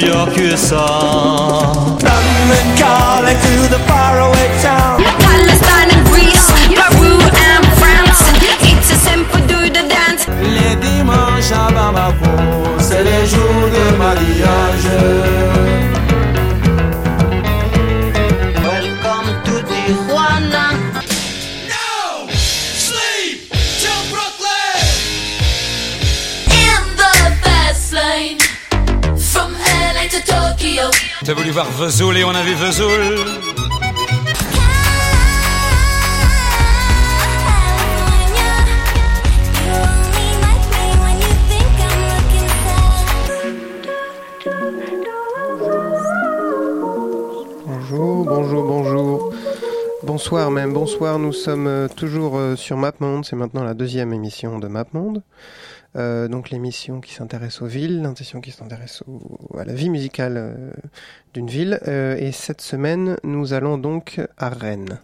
York, New York, USA. London calling to the faraway town. Palestine and Greece, Peru and France. It's a simple do the dance. Les dimanches à Bamako, c'est les jours de mariage. T'as voulu voir Vesoul et on a vu Vesoul. Bonjour, bonjour, bonjour. Bonsoir même, bonsoir. Nous sommes euh, toujours euh, sur MapMonde. C'est maintenant la deuxième émission de MapMonde. Euh, donc l'émission qui s'intéresse aux villes, l'émission qui s'intéresse à la vie musicale euh, d'une ville. Euh, et cette semaine, nous allons donc à Rennes.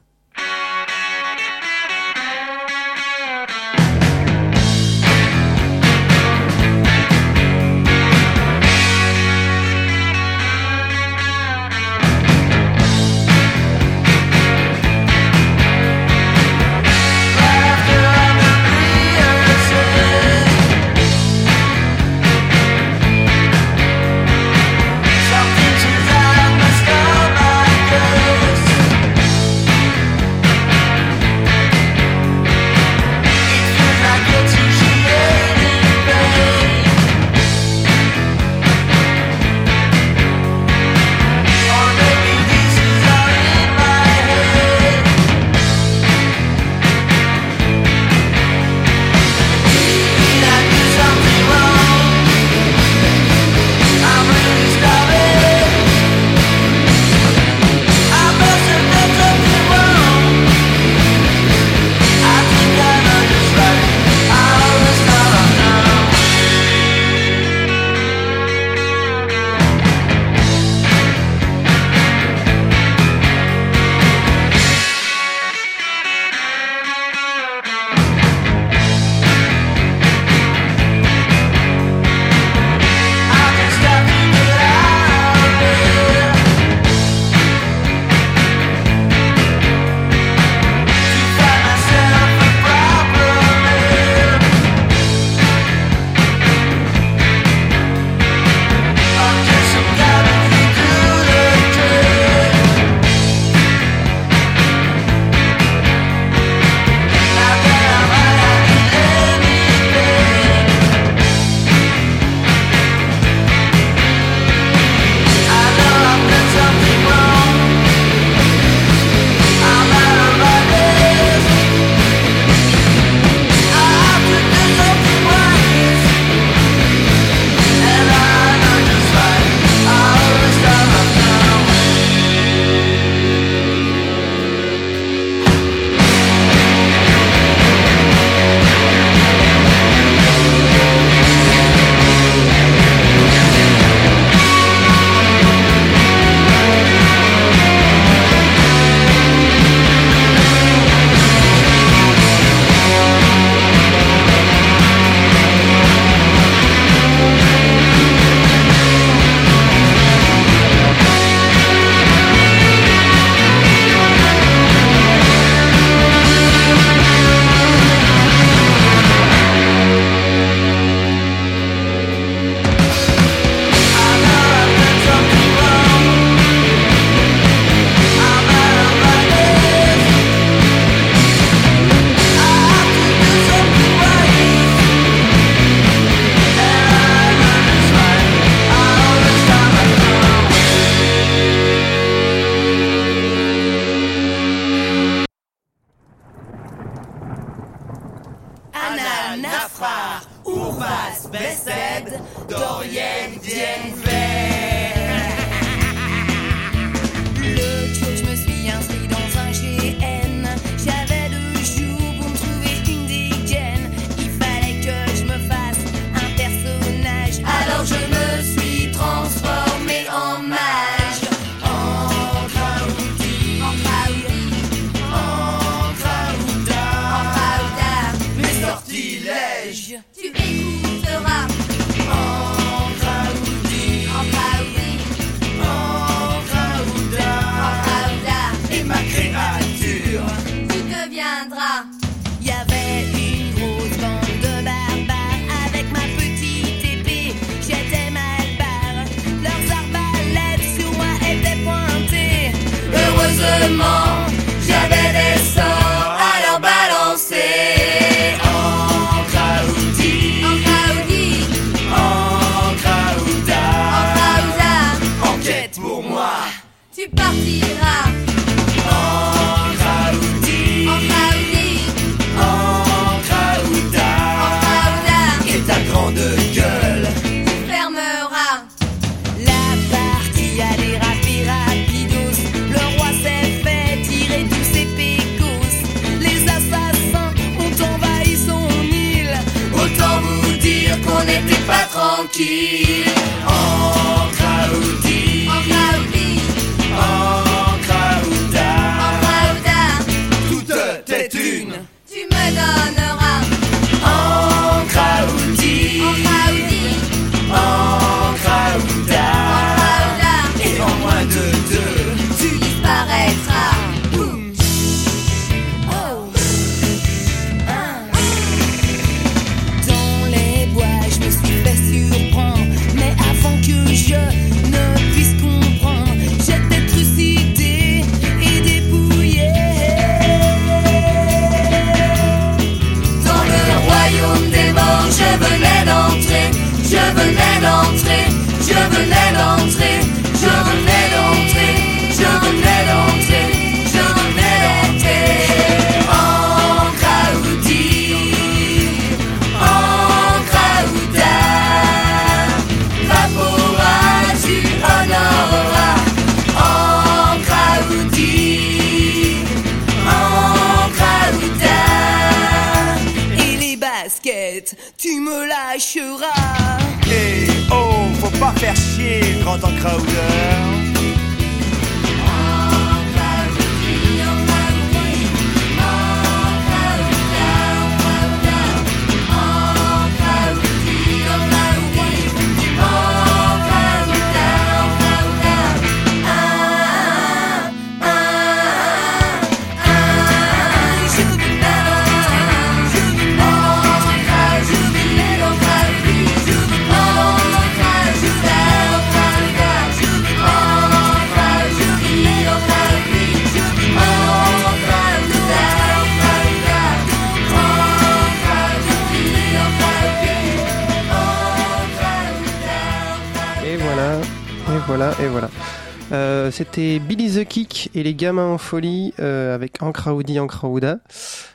Euh, C'était Billy the Kick et les gamins en folie euh, avec Ancraoudi Ancraouda.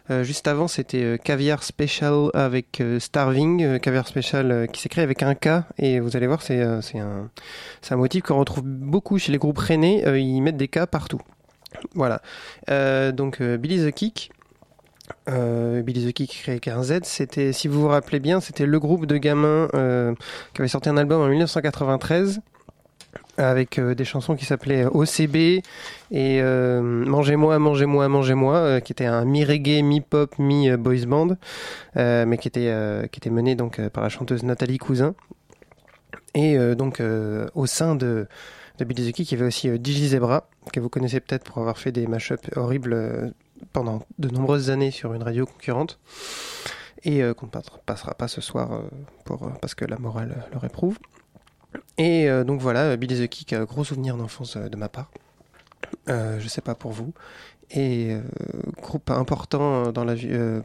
Euh, juste avant, c'était Caviar Special avec Starving, Caviar Special qui s'écrit avec un K. Et vous allez voir, c'est un, motif qu'on retrouve beaucoup chez les groupes rennais. ils mettent des K partout. Voilà. Donc Billy the Kick. Billy the Kick créé avec un Z, c'était, si vous vous rappelez bien, c'était le groupe de gamins qui avait sorti un album en 1993 avec euh, des chansons qui s'appelaient OCB et euh, Mangez-moi, Mangez-moi, Mangez-moi, euh, qui était un mi-reggae, mi-pop, mi-boys band, euh, mais qui était, euh, qui était mené donc euh, par la chanteuse Nathalie Cousin. Et euh, donc euh, au sein de, de il y avait aussi euh, Digi Zebra, que vous connaissez peut-être pour avoir fait des mashups horribles euh, pendant de nombreuses années sur une radio concurrente. Et euh, qu'on ne pas- passera pas ce soir euh, pour, euh, parce que la morale euh, le réprouve. Et euh, donc voilà, euh, Billy the Kick, euh, gros souvenir d'enfance de ma part. Euh, je sais pas pour vous. Et groupe important dans la,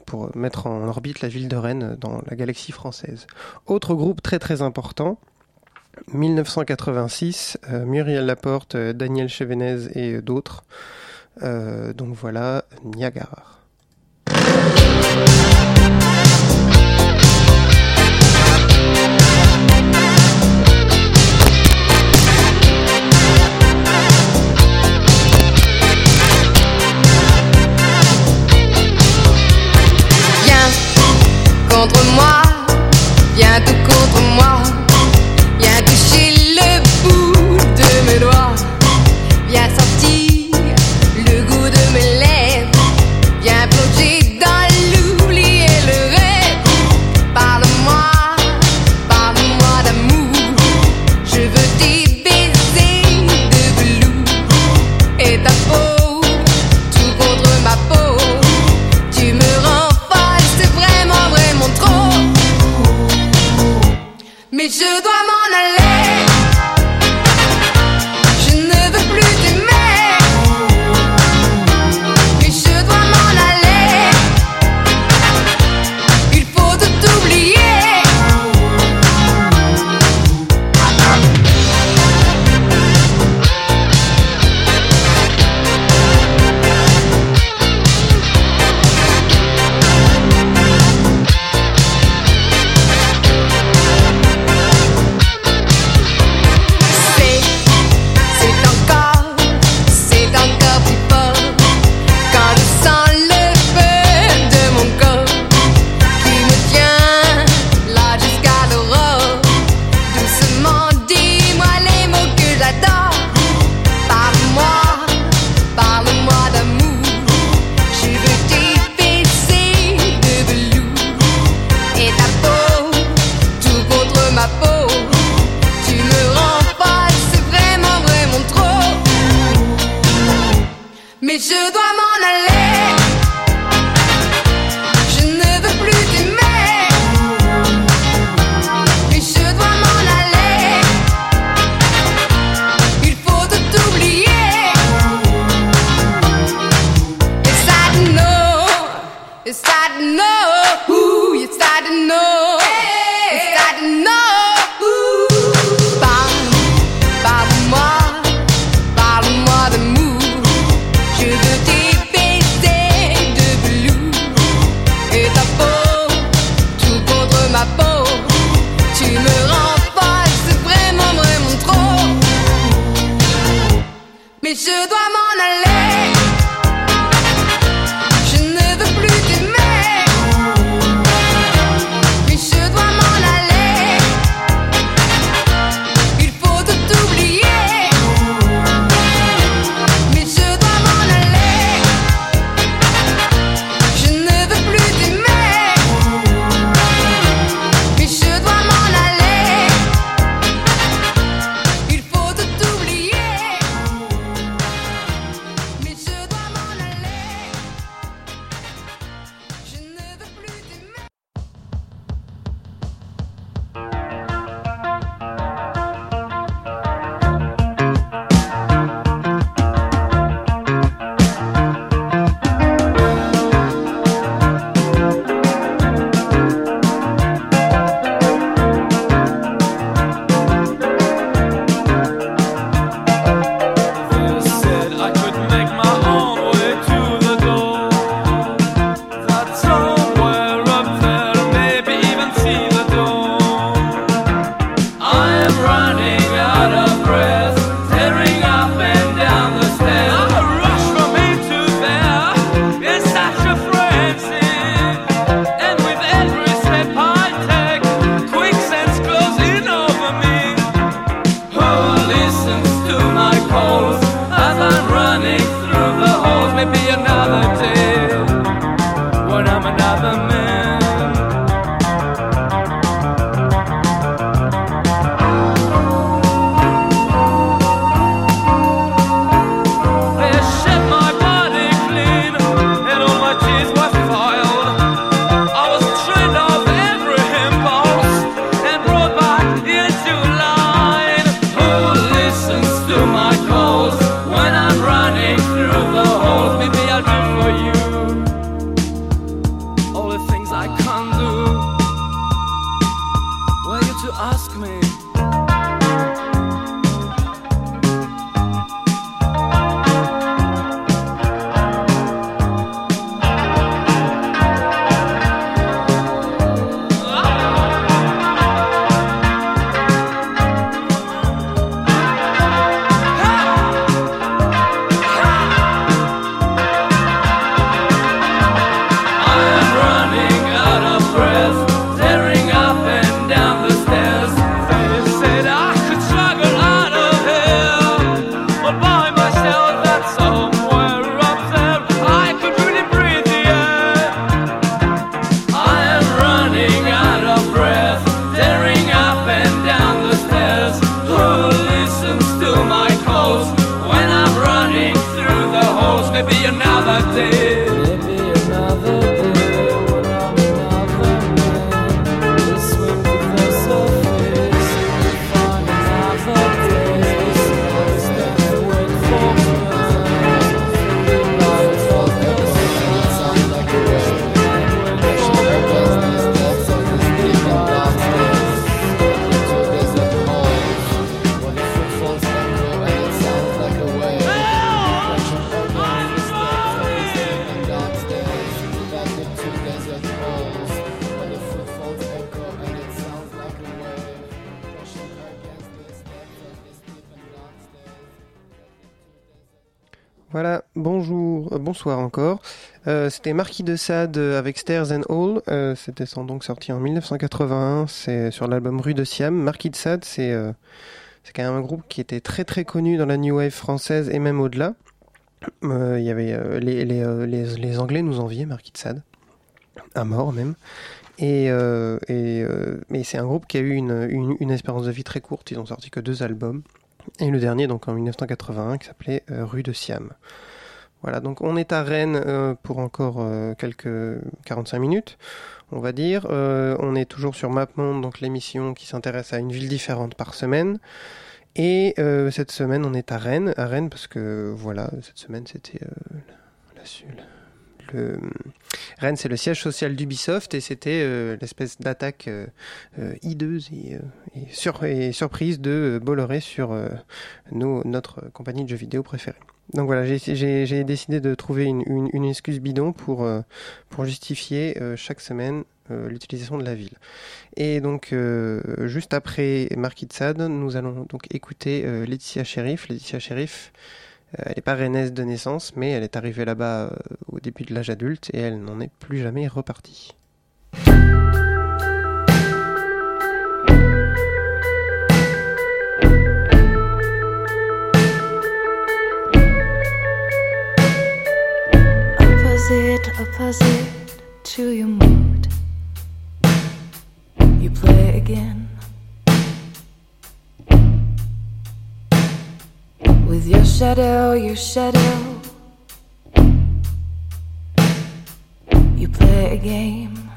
pour mettre en orbite la ville de Rennes dans la galaxie française. Autre groupe très très important, 1986, euh, Muriel Laporte, Daniel Chevenez et d'autres. Donc voilà, Niagara. Contre moi, viens tout contre moi, Voilà, bonjour, euh, bonsoir encore. Euh, C'était Marquis de Sade euh, avec Stairs and All. C'était donc sorti en 1981. C'est sur l'album Rue de Siam. Marquis de Sade, c'est quand même un groupe qui était très très connu dans la new wave française et même au-delà. Il y avait les, les, les, les Anglais nous enviaient Marquis de Sade, à mort même. Et, et c'est un groupe qui a eu une, une, une espérance de vie très courte. Ils ont sorti que deux albums. Et le dernier, donc en 1981, qui s'appelait euh, Rue de Siam. Voilà, donc on est à Rennes euh, pour encore euh, quelques 45 minutes, on va dire. On est toujours sur MapMonde, donc l'émission qui s'intéresse à une ville différente par semaine. Et cette semaine, on est à Rennes, à Rennes parce que voilà, cette semaine c'était la, la- le- Rennes, c'est le siège social d'Ubisoft et c'était euh, l'espèce d'attaque euh, euh, hideuse et, euh, et, sur- et surprise de euh, Bolloré sur euh, notre compagnie de jeux vidéo préférée. Donc voilà, j'ai- décidé de trouver une, excuse bidon pour, euh, justifier euh, chaque semaine euh, l'utilisation de la ville. Et donc, euh, juste après Marquis nous allons donc écouter euh, Laetitia Sheriff. Laetitia Sheriff, Euh, elle n'est pas rennaise de naissance, mais elle est arrivée là-bas euh, au début de l'âge adulte et elle n'en est plus jamais repartie. You play again. Shadow, your shadow. You play a game.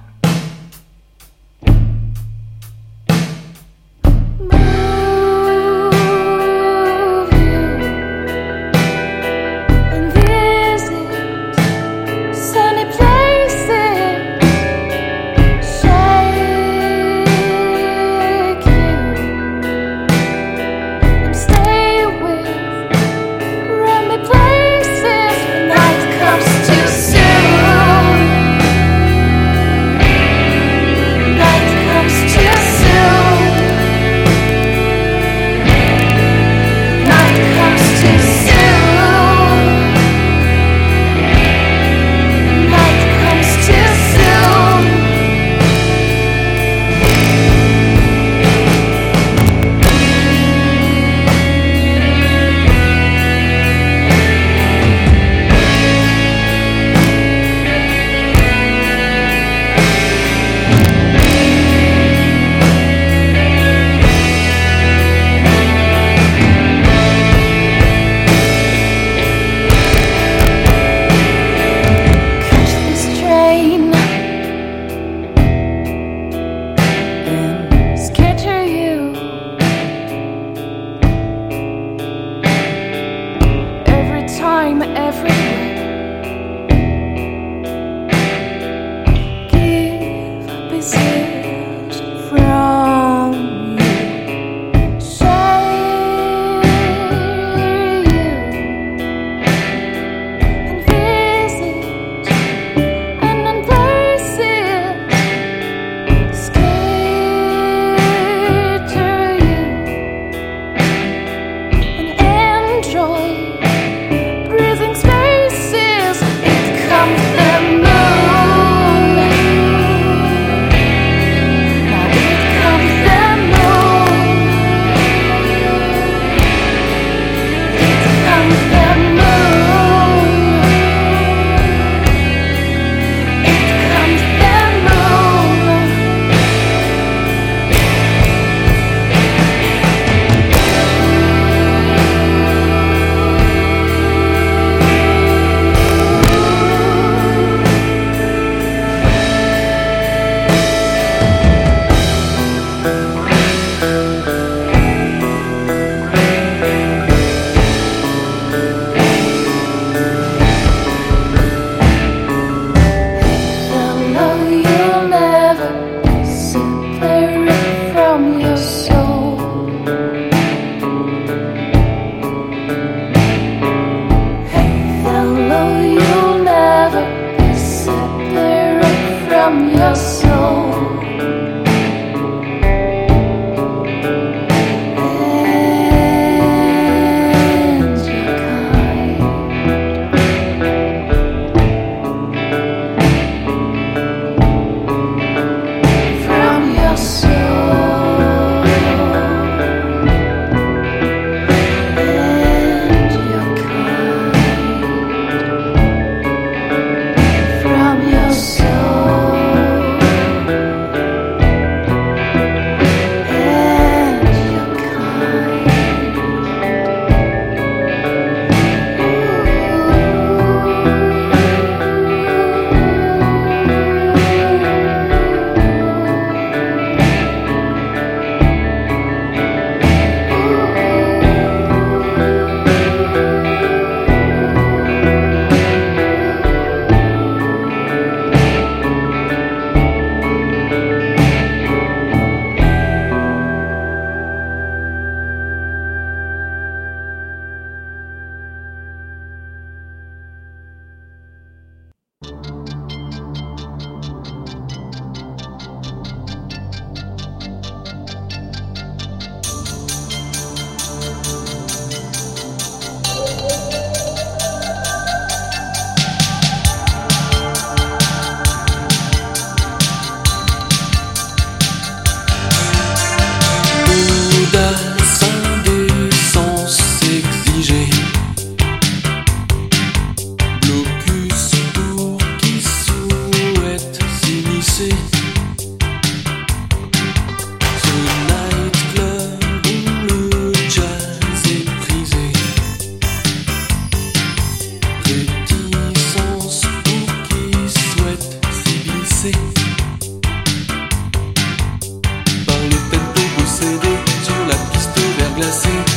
procéder sur la piste verglacée.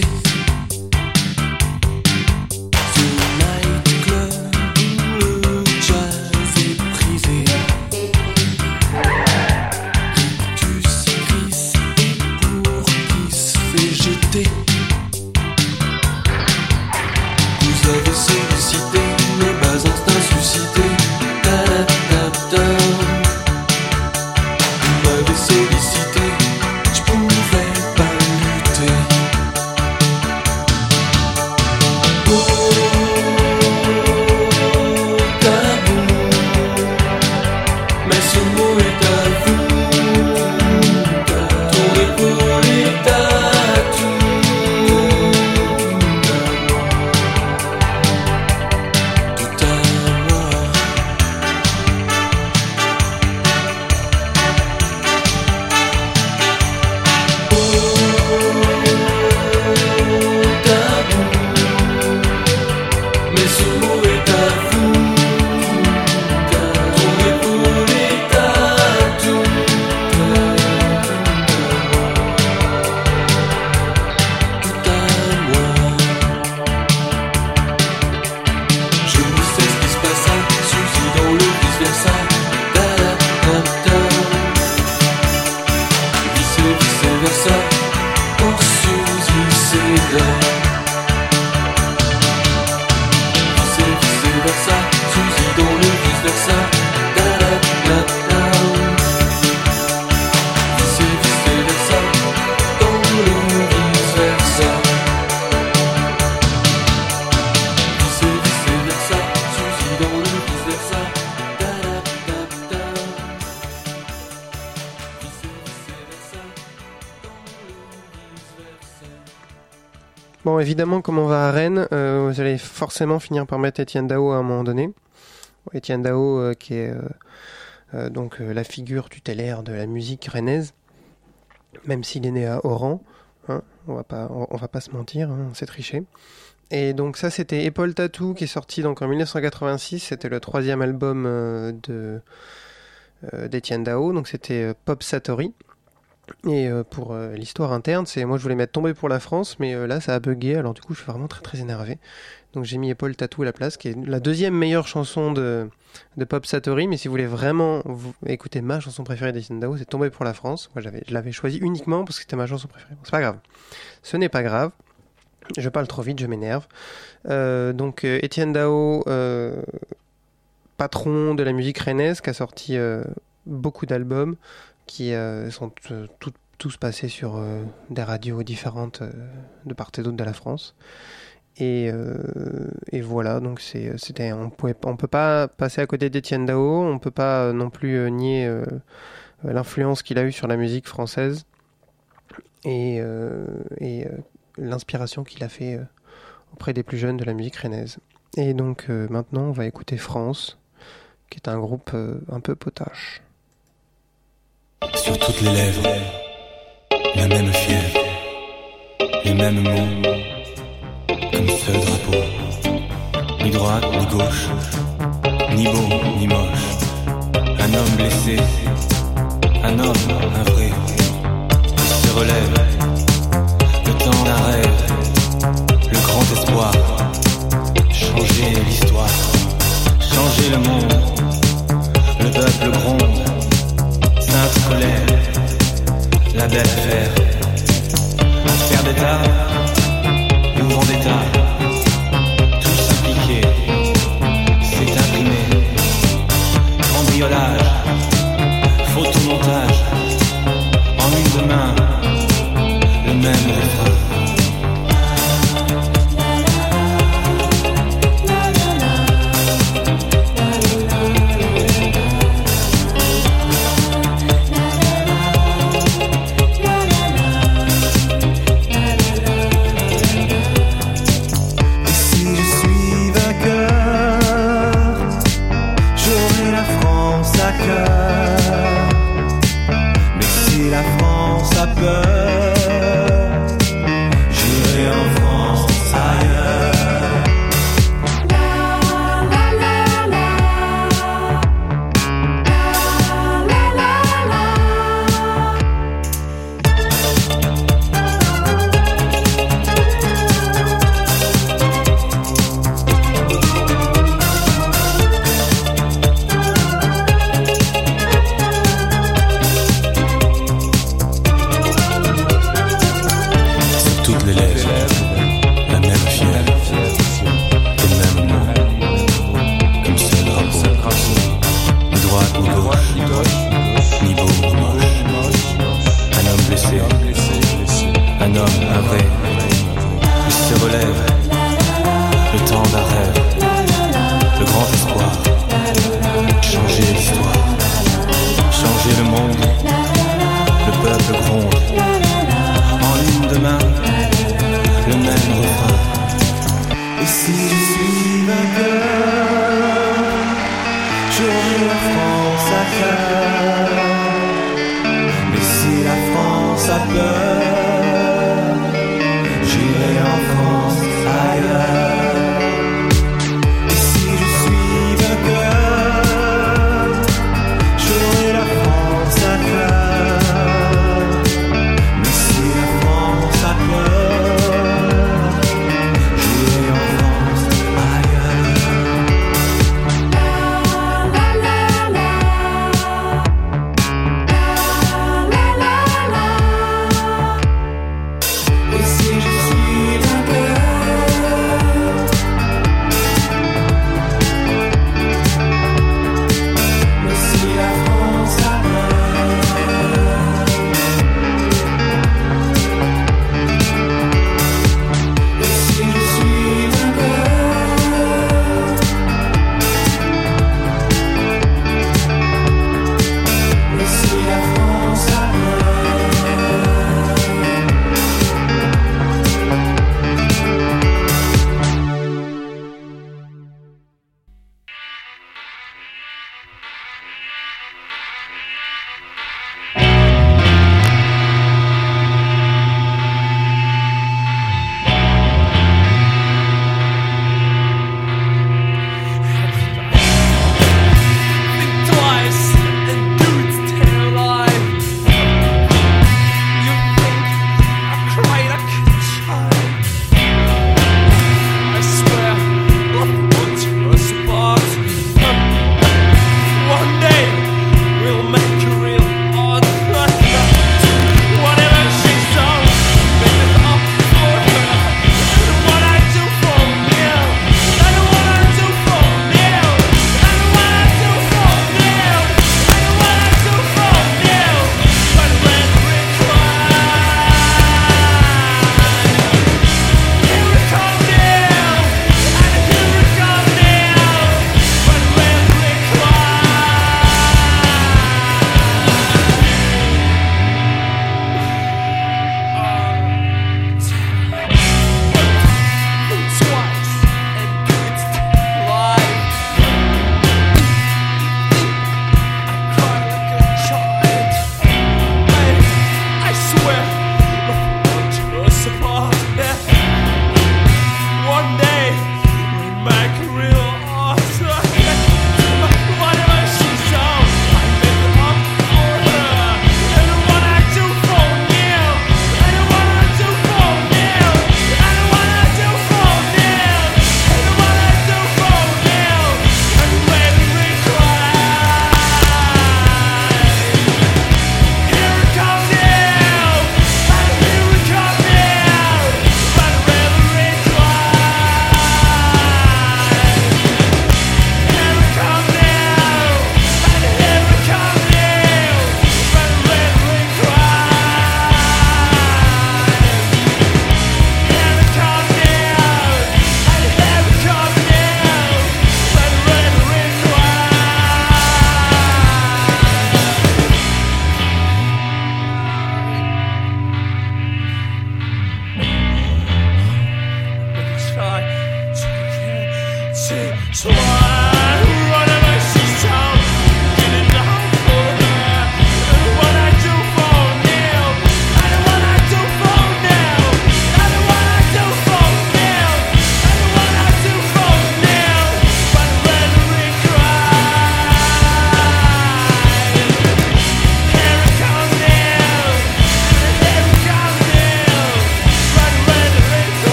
see. Bon, évidemment, comme on va à Rennes, euh, vous allez forcément finir par mettre Étienne Dao à un moment donné. Étienne Dao, euh, qui est euh, euh, donc euh, la figure tutélaire de la musique rennaise, même s'il est né à Oran, hein, on va pas, on, on va pas se mentir, hein, c'est triché. Et donc ça, c'était Épaule Tattoo qui est sorti donc en 1986. C'était le troisième album euh, de d'Étienne Dao. Donc c'était Pop Satori. Et euh, pour euh, l'histoire interne, c'est moi je voulais mettre Tomber pour la France, mais euh, là ça a bugué. Alors du coup, je suis vraiment très très énervé. Donc j'ai mis Épaule Tattoo à la place, qui est la deuxième meilleure chanson de, de Pop Satori. Mais si vous voulez vraiment écouter ma chanson préférée d'Étienne Dao, c'est Tomber pour la France. Moi j'avais, je l'avais choisi uniquement parce que c'était ma chanson préférée. Bon, c'est pas grave. Ce n'est pas grave. Je parle trop vite, je m'énerve. Donc Étienne Dao, patron de la musique rennaise, qui a sorti beaucoup d'albums qui euh, sont euh, tous passés sur euh, des radios différentes de part et d'autre de la France. Et, voilà, donc c'était, on on peut pas passer à côté d'Étienne Dao, on peut pas non plus nier l'influence qu'il a eue sur la musique française et, et l'inspiration qu'il a fait auprès des plus jeunes de la musique rennaise. Et donc maintenant, on va écouter France, qui est un groupe un peu potache. Sur toutes les lèvres, la même fièvre, les mêmes mots, comme seul drapeau. Ni droite, ni gauche, ni beau, ni moche. Un homme blessé, un homme, un vrai, se relève. Le temps d'un rêve, le grand espoir. Changer l'histoire, changer le monde. La belle affaire, affaire d'État, mouvement d'État, tous impliqués, c'est imprimé, cambriolage,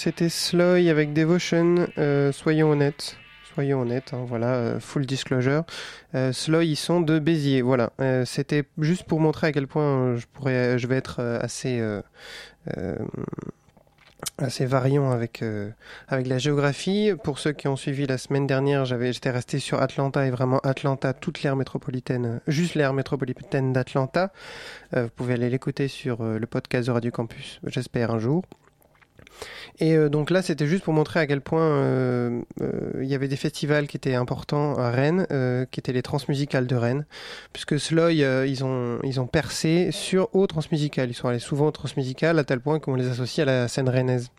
c'était Sloy avec Devotion. euh, soyons honnêtes. Soyons honnêtes, hein, voilà, euh, full disclosure. Euh, Sloy, ils sont de Béziers, voilà. C'était juste pour montrer à quel point je, pourrais, je vais être assez, variant avec, la géographie. Pour ceux qui ont suivi la semaine dernière, j'avais, j'étais resté sur Atlanta et vraiment Atlanta, toute l'aire métropolitaine, juste l'aire métropolitaine d'Atlanta. Vous pouvez aller l'écouter sur le podcast de Radio Campus, j'espère un jour. Et euh, donc là, c'était juste pour montrer à quel point euh, euh, il y avait des festivals qui étaient importants à Rennes, qui étaient les transmusicales de Rennes, puisque Sloy, ils ont ils ont percé sur aux transmusicales. Ils sont allés souvent aux transmusicales à tel point qu'on les associe à la scène rennaise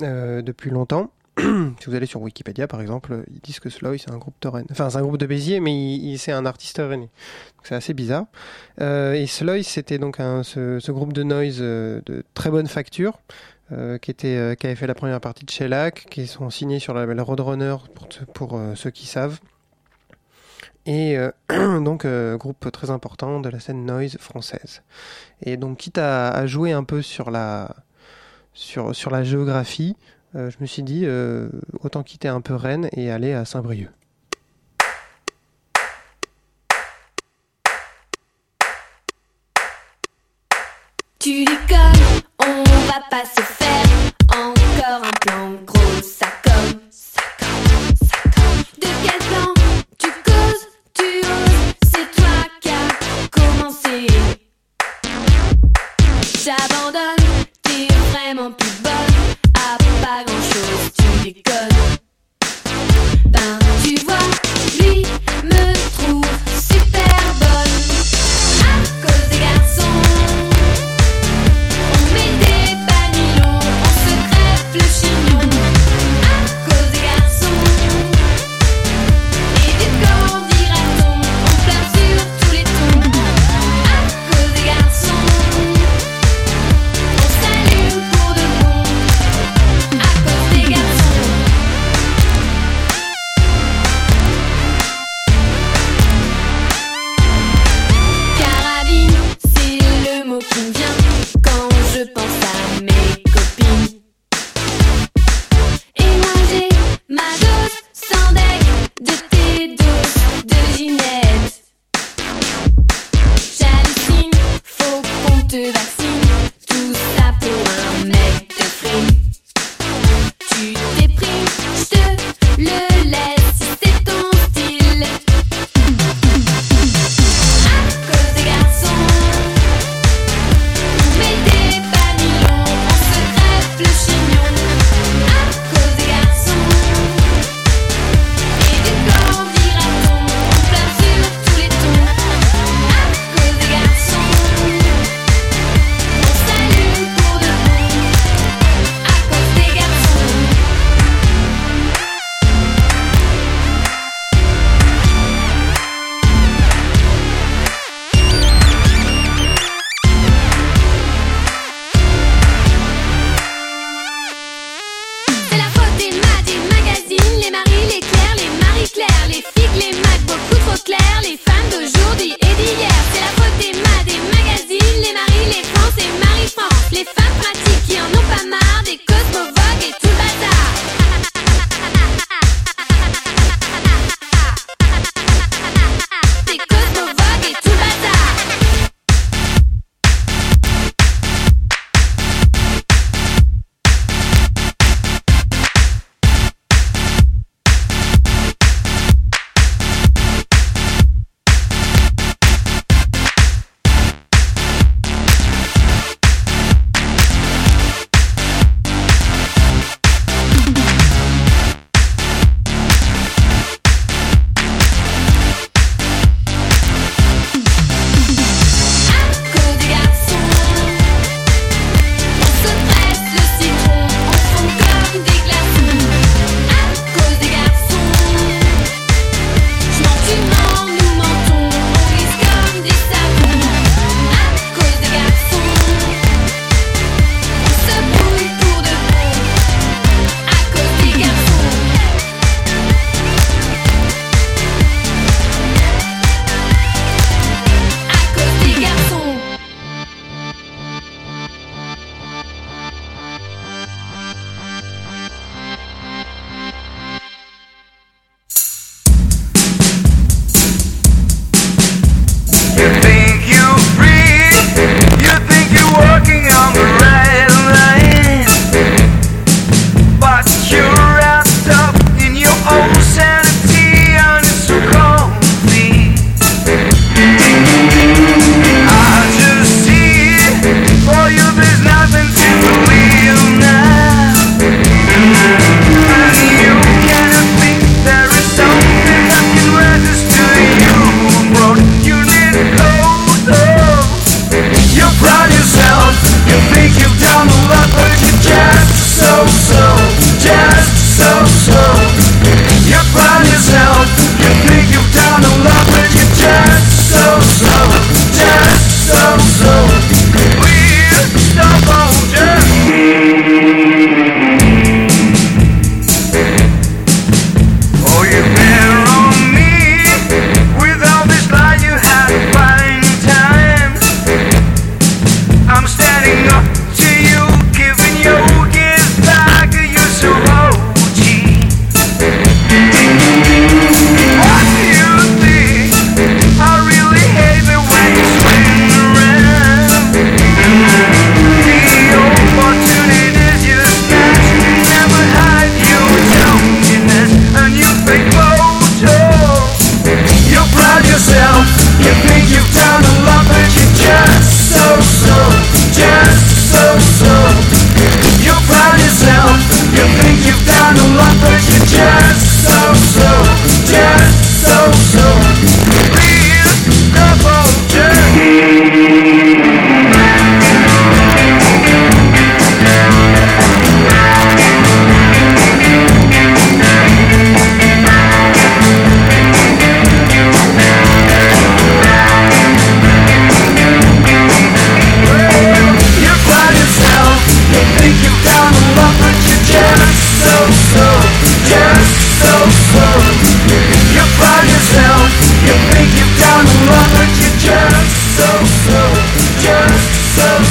depuis longtemps. si vous allez sur Wikipédia, par exemple, ils disent que Sloy c'est un groupe de Rennes. Enfin, c'est un groupe de Béziers, mais il, c'est un artiste rennais. C'est assez bizarre. Euh, et Sloy, c'était donc ce, groupe de noise euh, de très bonne facture. euh, qui, était, qui avait fait la première partie de Shellac, qui sont signés sur le label Roadrunner pour, ceux qui savent. Et donc, groupe très important de la scène noise française. Et donc, quitte à, jouer un peu sur la, sur, la géographie, je me suis dit, euh, autant quitter un peu Rennes et aller à Saint-Brieuc. want to love, but you're just so so, just so.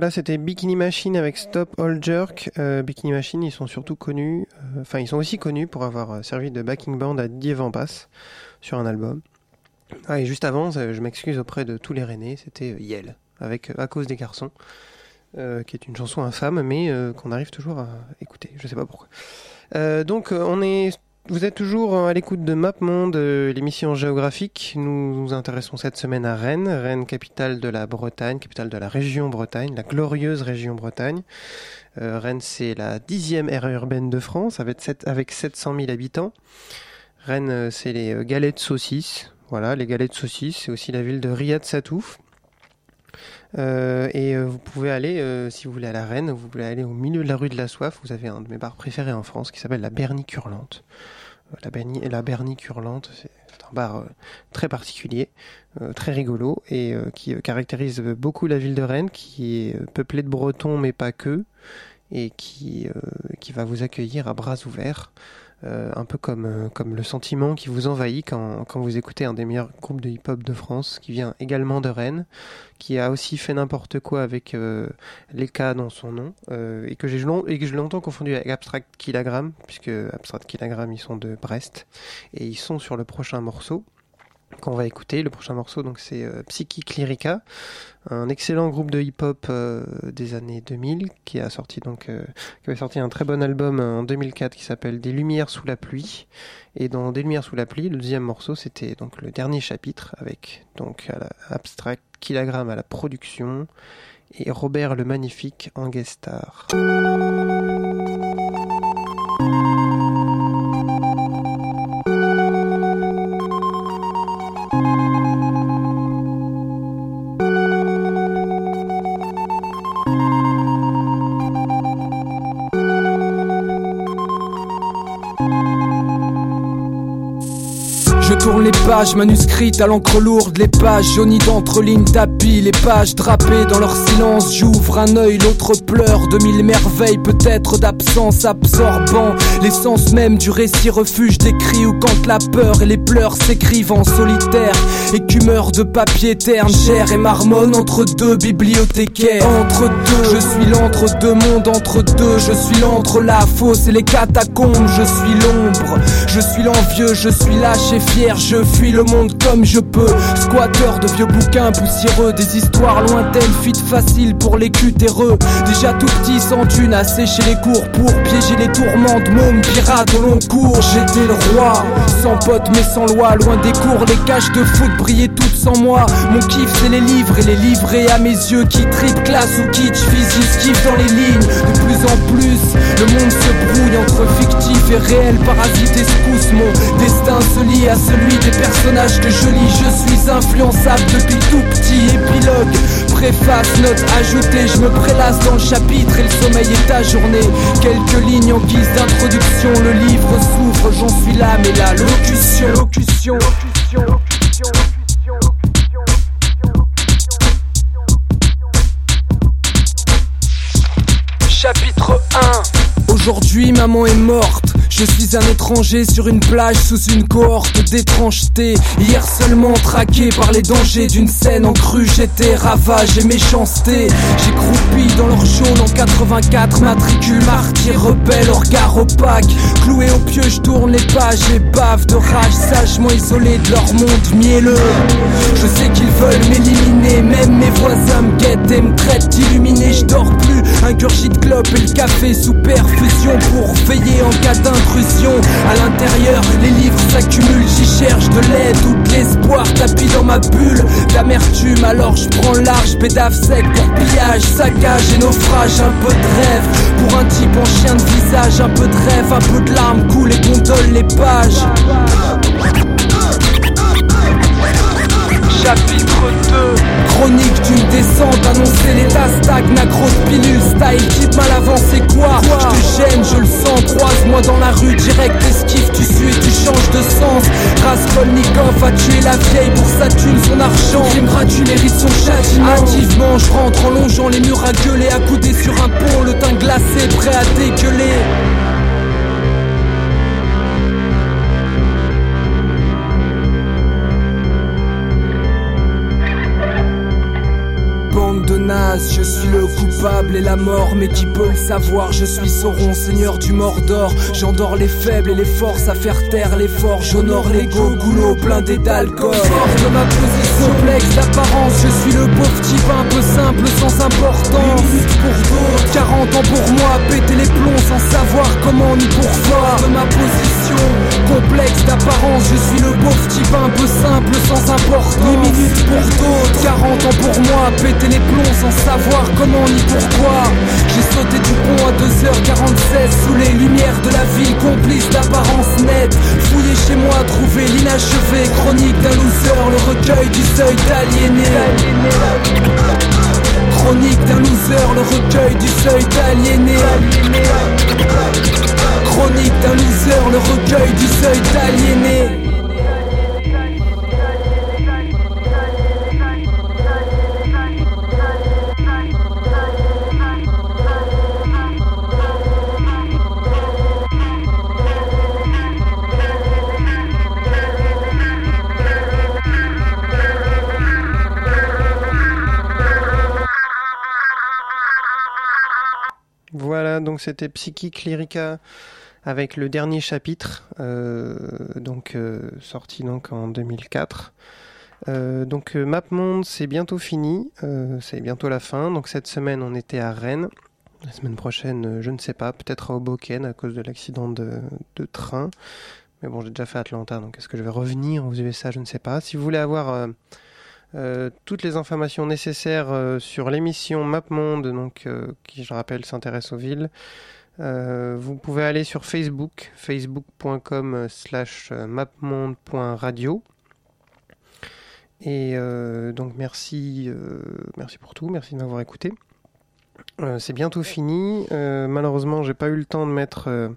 Voilà, c'était Bikini Machine avec Stop All Jerk. Euh, Bikini Machine, ils sont surtout connus, euh, enfin ils sont aussi connus pour avoir euh, servi de backing band à Didier Vampas sur un album. Ah, et juste avant, je m'excuse auprès de tous les Rennais, c'était Yel, avec À cause des garçons, qui est une chanson infâme, mais qu'on arrive toujours à écouter, je sais pas pourquoi. Donc on est vous êtes toujours à l'écoute de MapMonde, euh, l'émission géographique. Nous nous intéressons cette semaine à Rennes, Rennes capitale de la Bretagne, capitale de la région Bretagne, la glorieuse région Bretagne. Euh, Rennes, c'est la dixième aire urbaine de France, avec, avec 700 000 habitants. Rennes, euh, c'est les galets de saucisses. Voilà, les galets de saucisses. C'est aussi la ville de Riyad Satouf. Euh, et euh, vous pouvez aller, euh, si vous voulez à Rennes, vous pouvez aller au milieu de la rue de la Soif. Vous avez un de mes bars préférés en France qui s'appelle la Bernique Hurlante. Euh, La, Berni- la c'est un bar très particulier, très rigolo et qui caractérise beaucoup la ville de Rennes, qui est peuplée de Bretons mais pas que, et qui, qui va vous accueillir à bras ouverts. Euh, un peu comme, euh, comme le sentiment qui vous envahit quand, vous écoutez un des meilleurs groupes de hip-hop de France, qui vient également de Rennes, qui a aussi fait n'importe quoi avec euh, l'EK dans son nom, et que j'ai longtemps confondu avec Abstract Kilogram, puisque Abstract Kilogram, ils sont de Brest, et ils sont sur le prochain morceau qu'on va écouter. Le prochain morceau, donc c'est euh, Psychic un excellent groupe de hip-hop euh, des années 2000 qui a sorti donc euh, qui avait sorti un très bon album euh, en 2004 qui s'appelle Des lumières sous la pluie. Et dans Des lumières sous la pluie, le deuxième morceau, c'était donc le dernier chapitre avec donc Abstract Kilogram à la production et Robert le Magnifique en guest star. Les pages manuscrites à l'encre lourde, les pages jaunies d'entre lignes tapis, les pages drapées dans leur silence. J'ouvre un œil, l'autre pleure de mille merveilles, peut-être d'absence absorbant l'essence même du récit, refuge des cris ou quand la peur et les pleurs s'écrivent en solitaire. Écumeur de papier terne, chair et marmonne entre deux bibliothécaires. Entre deux, je suis l'entre deux mondes, entre deux, je suis l'entre la fosse et les catacombes, je suis l'ombre, je suis l'envieux, je suis lâche et fier, fuis le monde comme je peux. Squatteur de vieux bouquins poussiéreux, des histoires lointaines, fuite facile pour les cutéreux. Déjà tout petit, sans thune, à sécher les cours pour piéger les tourments de mômes pirates au long cours. J'étais le roi, sans pote mais sans loi, loin des cours, les caches de foot brillaient toutes sans moi. Mon kiff c'est les livres et les livrets à mes yeux qui tripent classe ou kitsch, physique, kiff dans les lignes. De plus en plus, le monde se brouille entre fictif et réel, parasite et. Mon destin se lie à celui des personnages que je lis. Je suis influençable depuis tout petit. Épilogue, préface, note ajoutée. Je me prélasse dans le chapitre et le sommeil est ajourné. Quelques lignes en guise d'introduction. Le livre s'ouvre, j'en suis là, mais la locution, locution, locution, locution. Chapitre 1 Aujourd'hui maman est morte, je suis un étranger sur une plage sous une cohorte d'étrangeté. Hier seulement traqué par les dangers d'une scène en crue, j'étais ravage et méchanceté. J'ai croupi dans leur jaune en 84, matricule martyr, rebelle, regard opaque. Cloué au pieu, je tourne les pages et bave de rage, sagement isolé de leur monde mielleux. Je sais qu'ils veulent m'éliminer, même mes voisins me guettent et me traitent d'illuminé. Je dors plus, ingurgite clope et le café sous perfusion pour veiller en cas À l'intérieur, les livres s'accumulent, j'y cherche de l'aide ou de l'espoir, tapis dans ma bulle d'amertume. Alors je prends large, pédave sec pillage, saccage et naufrage. Un peu de rêve pour un type en chien de visage, un peu de rêve, un peu de larmes coulent et gondole les pages. Chapitre 2 Chronique d'une descente annoncée l'état stagne pilule style type mal avancé quoi? Je te gêne je le sens Croise-moi dans la rue direct esquive Tu suis et tu changes de sens. Raskolnikov a tué la vieille pour sa thune son argent. Crime gratuit mérite son châtiment. Activement je rentre en longeant les murs à gueuler Accoudé sur un pont le teint glacé prêt à dégueuler Je suis le coupable et la mort, mais qui peut le savoir? Je suis Sauron, seigneur du Mordor. J'endors les faibles et les forces à faire taire les forts. J'honore l'ego, goulot blindé d'alcool. Fort de ma position, complexe d'apparence, je suis le pauvre type un peu simple, sans importance. Pour d'autres, 40 ans pour moi, péter les plombs sans savoir comment ni pourquoi. De ma position, complexe d'apparence, je suis le pauvre type un peu simple, sans importance. 8 minutes pour d'autres, 40 ans pour moi, péter les plombs sans savoir comment ni pourquoi. J'ai sauté du pont à 2h47 sous les lumières de la ville, complice d'apparence nette. Fouillé chez moi, trouvé l'inachevé, chronique d'un loser, le recueil du seuil d'aliéné. Chronique d'un loser, le recueil du seuil d'aliéné. Chronique d'un loser, le recueil du seuil d'aliéné. Voilà, donc c'était Psychic Lyrica avec le dernier chapitre, euh, donc euh, sorti donc en 2004. Euh, donc euh, MapMonde, c'est bientôt fini, euh, c'est bientôt la fin. Donc cette semaine, on était à Rennes. La semaine prochaine, je ne sais pas, peut-être à Hoboken à cause de l'accident de, train. Mais bon, j'ai déjà fait Atlanta, donc est-ce que je vais revenir aux USA Je ne sais pas. Si vous voulez avoir toutes les informations nécessaires sur l'émission MapMonde, donc qui, je rappelle, s'intéresse aux villes, euh, vous pouvez aller sur Facebook, facebook.com slash mapmonde.radio. Et euh, donc merci, euh, merci pour tout, merci de m'avoir écouté. C'est bientôt fini. Malheureusement, j'ai pas eu le temps de mettre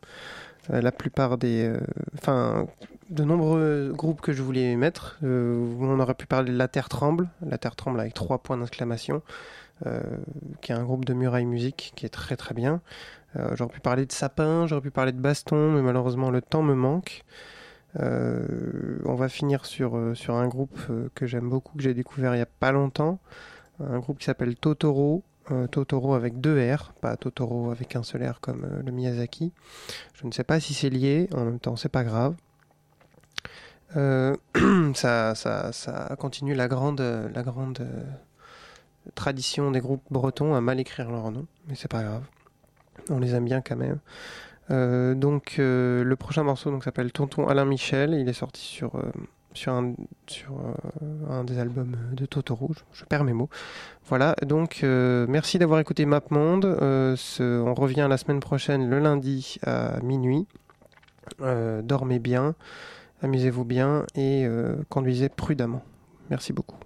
la plupart des, enfin, de nombreux groupes que je voulais mettre. On aurait pu parler de La Terre tremble, La Terre tremble avec trois points d'exclamation, qui est un groupe de muraille musique qui est très très bien. Euh, j'aurais pu parler de Sapin, j'aurais pu parler de Baston, mais malheureusement le temps me manque. Euh, on va finir sur, euh, sur un groupe que j'aime beaucoup, que j'ai découvert il n'y a pas longtemps. Un groupe qui s'appelle Totoro. Totoro avec deux R, pas Totoro avec un seul R comme le Miyazaki. Je ne sais pas si c'est lié, en même temps c'est pas grave. Ça, ça, ça continue la grande, la grande tradition des groupes bretons à mal écrire leur nom, mais c'est pas grave. On les aime bien quand même. Euh, donc euh, le prochain morceau donc s'appelle Tonton Alain Michel. Il est sorti sur euh, un des albums de Totoro. Je, je perds mes mots. Voilà. Donc merci d'avoir écouté MapMonde. Euh, ce- on revient la semaine prochaine le lundi à minuit. Dormez bien, amusez-vous bien et conduisez prudemment. Merci beaucoup.